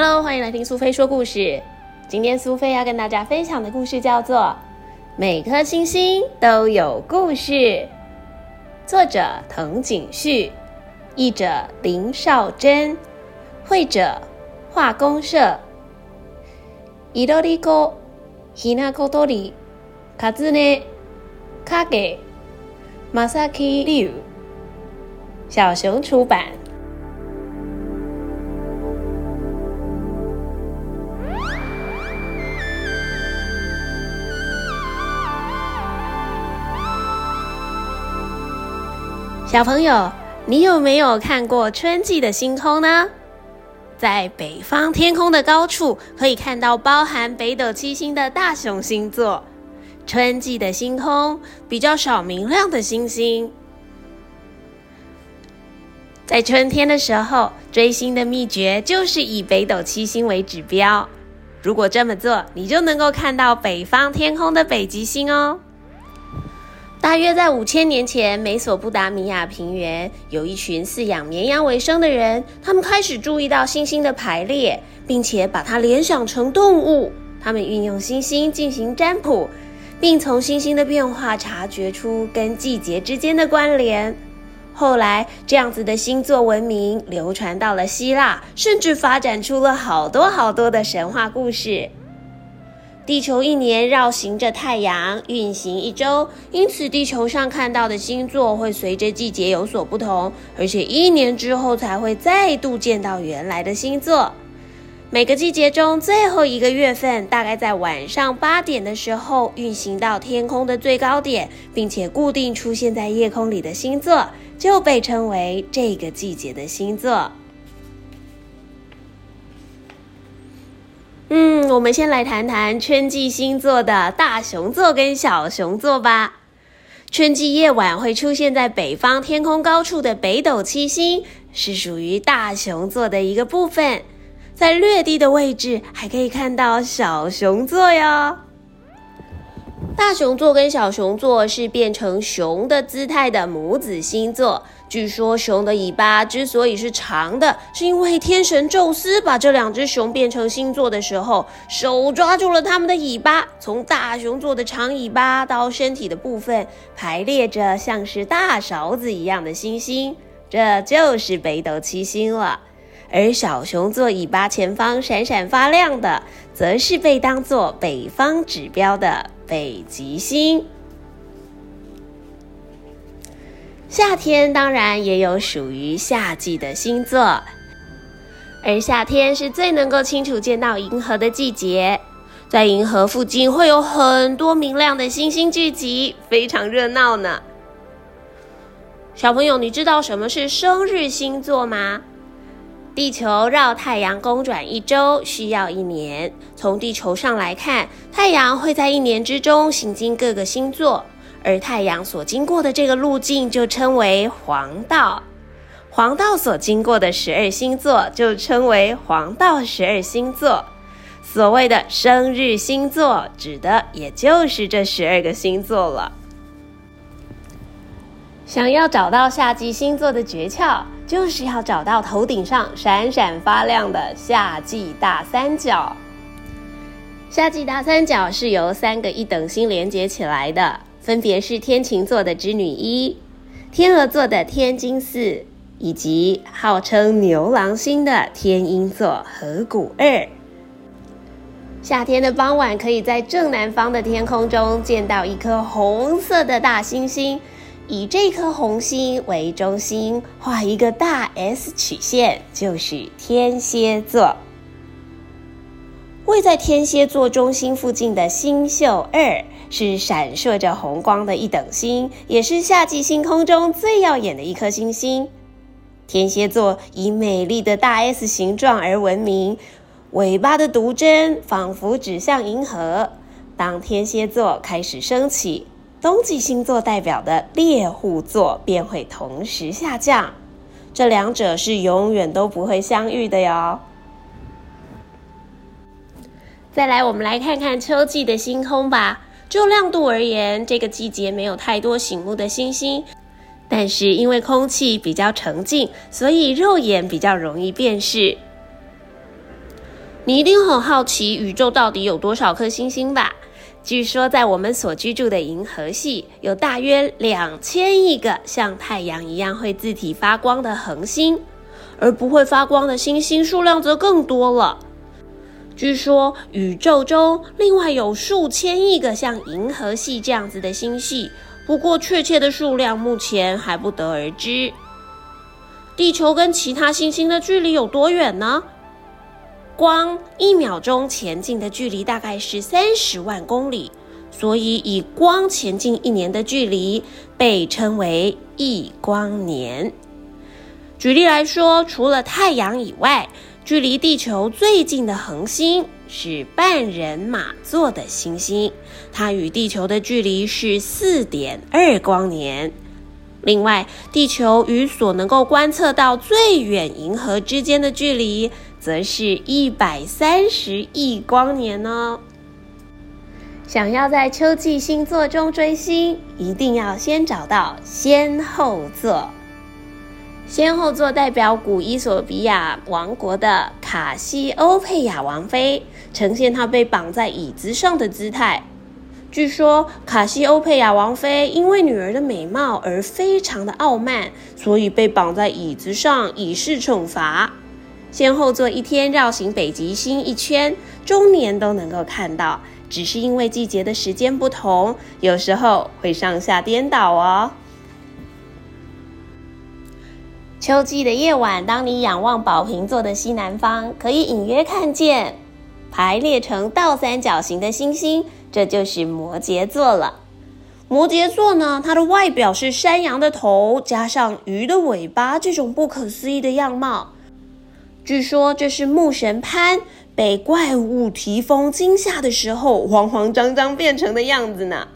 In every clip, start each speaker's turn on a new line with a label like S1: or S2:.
S1: Hello，欢迎来听苏菲说故事。今天苏菲要跟大家分享的故事叫做《每颗星星都有故事》，作者藤井旭，译者林少珍，绘者画工社。伊多利哥，ひなこどり、かずね、かげ、まさきりゅう。小熊出版。 小朋友，你有没有看过春季的星空呢？在北方天空的高处，可以看到包含北斗七星的大熊星座。春季的星空比较少明亮的星星。在春天的时候，追星的秘诀就是以北斗七星为指标。如果这么做，你就能够看到北方天空的北极星哦。大约在五千年前，美索不达米亚平原有一群饲养绵羊为生的人，他们开始注意到星星的排列，并且把它联想成动物。他们运用星星进行占卜，并从星星的变化察觉出跟季节之间的关联。后来，这样子的星座文明流传到了希腊，甚至发展出了好多好多的神话故事。地球一年绕行着太阳运行一周，因此地球上看到的星座会随着季节有所不同，而且一年之后才会再度见到原来的星座。每个季节中最后一个月份，大概在晚上八点的时候运行到天空的最高点，并且固定出现在夜空里的星座，就被称为这个季节的星座。嗯，我们先来谈谈春季星座的大熊座跟小熊座吧。春季夜晚会出现在北方天空高处的北斗七星，是属于大熊座的一个部分。在略低的位置，还可以看到小熊座哟。大熊座跟小熊座是变成熊的姿态的母子星座。据说熊的尾巴之所以是长的，是因为天神宙斯把这两只熊变成星座的时候，手抓住了它们的尾巴，从大熊座的长尾巴到身体的部分排列着像是大勺子一样的星星，这就是北斗七星了。而小熊座尾巴前方闪闪发亮的，则是被当作北方指标的北极星。夏天当然也有属于夏季的星座，而夏天是最能够清楚见到银河的季节，在银河附近会有很多明亮的星星聚集，非常热闹呢。小朋友，你知道什么是生日星座吗？地球绕太阳公转一周需要一年，从地球上来看，太阳会在一年之中行经各个星座。而太阳所经过的这个路径就称为黄道，黄道所经过的十二星座就称为黄道十二星座。所谓的生日星座，指的也就是这十二个星座了。想要找到夏季星座的诀窍，就是要找到头顶上闪闪发亮的夏季大三角。夏季大三角是由三个一等星连接起来的。分别是天琴座的织女一、天鹅座的天津四，以及号称牛郎星的天鹰座河谷二。夏天的傍晚，可以在正南方的天空中见到一颗红色的大星星，以这颗红星为中心，画一个大 S 曲线，就是天蝎座。位在天蝎座中心附近的星宿二，是闪烁着红光的一等星，也是夏季星空中最耀眼的一颗星星。天蝎座以美丽的大 S 形状而闻名，尾巴的毒针仿佛指向银河。当天蝎座开始升起，冬季星座代表的猎户座便会同时下降，这两者是永远都不会相遇的哟。再来，我们来看看秋季的星空吧。就亮度而言，这个季节没有太多醒目的星星，但是因为空气比较澄净，所以肉眼比较容易辨识。你一定很好奇宇宙到底有多少颗星星吧？据说在我们所居住的银河系，有大约两千亿个像太阳一样会自体发光的恒星，而不会发光的星星数量则更多了。据说宇宙中另外有数千亿个像银河系这样子的星系，不过确切的数量目前还不得而知。地球跟其他星星的距离有多远呢？光一秒钟前进的距离大概是三十万公里，所以以光前进一年的距离被称为一光年。举例来说，除了太阳以外，距离地球最近的恒星是半人马座的星星，它与地球的距离是四点二光年。另外，地球与所能够观测到最远银河之间的距离，则是一百三十亿光年哦。想要在秋季星座中追星，一定要先找到先后座。先后座代表古伊索比亚王国的卡西欧佩亚王妃，呈现她被绑在椅子上的姿态。据说卡西欧佩亚王妃因为女儿的美貌而非常的傲慢，所以被绑在椅子上以示惩罚。先后座一天绕行北极星一圈，终年都能够看到，只是因为季节的时间不同，有时候会上下颠倒哦。秋季的夜晚，当你仰望宝瓶座的西南方，可以隐约看见排列成倒三角形的星星。这就是摩羯座了。摩羯座呢，它的外表是山羊的头加上鱼的尾巴，这种不可思议的样貌。据说这是木神潘被怪物提丰惊吓的时候，慌慌张张变成的样子呢。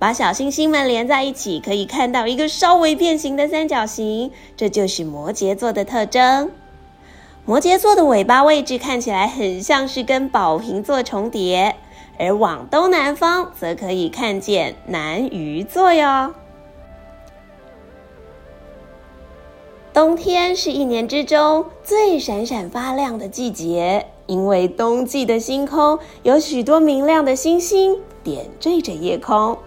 S1: 把小星星们连在一起，可以看到一个稍微变形的三角形，这就是摩羯座的特征。摩羯座的尾巴位置看起来很像是跟宝瓶座重叠。而往东南方则可以看见南鱼座哟。冬天是一年之中最闪闪发亮的季节，因为冬季的星空有许多明亮的星星点缀着夜空。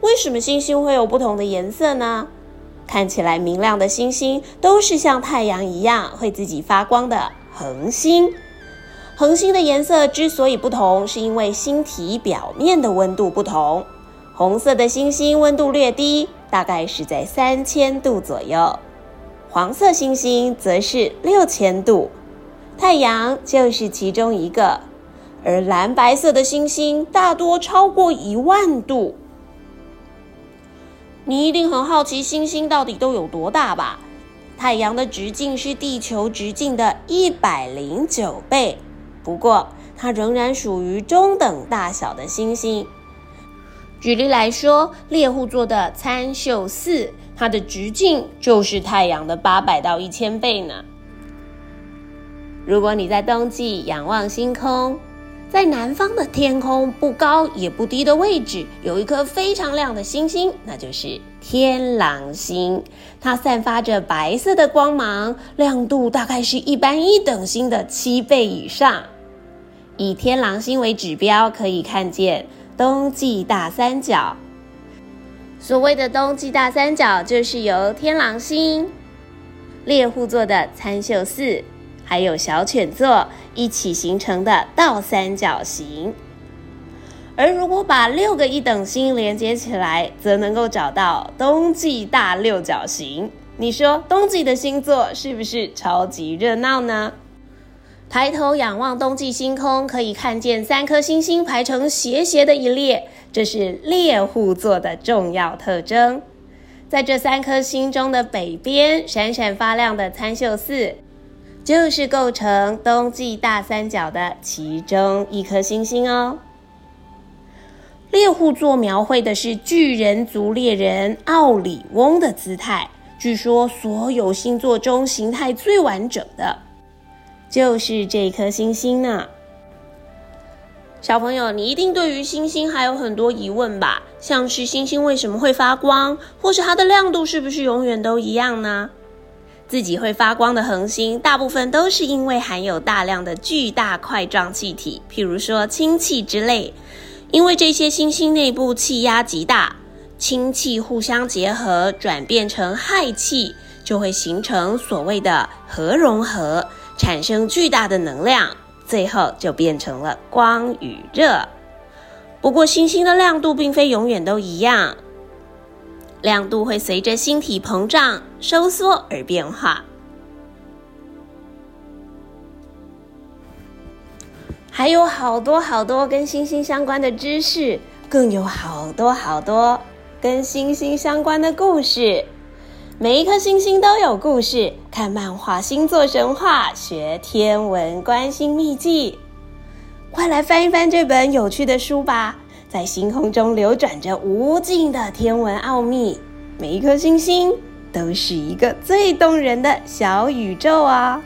S1: 为什么星星会有不同的颜色呢？看起来明亮的星星都是像太阳一样会自己发光的恒星。恒星的颜色之所以不同，是因为星体表面的温度不同。红色的星星温度略低，大概是在三千度左右；黄色星星则是六千度，太阳就是其中一个。而蓝白色的星星大多超过一万度。你一定很好奇，星星到底都有多大吧？太阳的直径是地球直径的一百零九倍。不过，它仍然属于中等大小的星星。举例来说，猎户座的参宿四，它的直径就是太阳的八百到一千倍呢。如果你在冬季仰望星空，在南方的天空不高也不低的位置，有一颗非常亮的星星，那就是天狼星。它散发着白色的光芒，亮度大概是一般一等星的七倍以上。以天狼星为指标，可以看见冬季大三角。所谓的冬季大三角，就是由天狼星、猎户座的参宿四，还有小犬座一起形成的倒三角形。而如果把六个一等星连接起来，则能够找到冬季大六角形。你说冬季的星座是不是超级热闹呢？抬头仰望冬季星空，可以看见三颗星星排成斜斜的一列，这是猎户座的重要特征。在这三颗星中的北边，闪闪发亮的参宿四，就是构成冬季大三角的其中一颗星星哦。猎户座描绘的是巨人族猎人奥里翁的姿态，据说所有星座中形态最完整的。就是这颗星星呢，小朋友，你一定对于星星还有很多疑问吧？像是星星为什么会发光，或是它的亮度是不是永远都一样呢？自己会发光的恒星，大部分都是因为含有大量的巨大块状气体，譬如说氢气之类。因为这些星星内部气压极大，氢气互相结合，转变成氦气，就会形成所谓的核融合，产生巨大的能量，最后就变成了光与热。不过，星星的亮度并非永远都一样，亮度会随着星体膨胀、收缩而变化。还有好多好多跟星星相关的知识，更有好多好多跟星星相关的故事。每一颗星星都有故事，看漫画《星座神话》，学天文观星秘技。快来翻一翻这本有趣的书吧！在星空中流转着无尽的天文奥秘，每一颗星星都是一个最动人的小宇宙啊！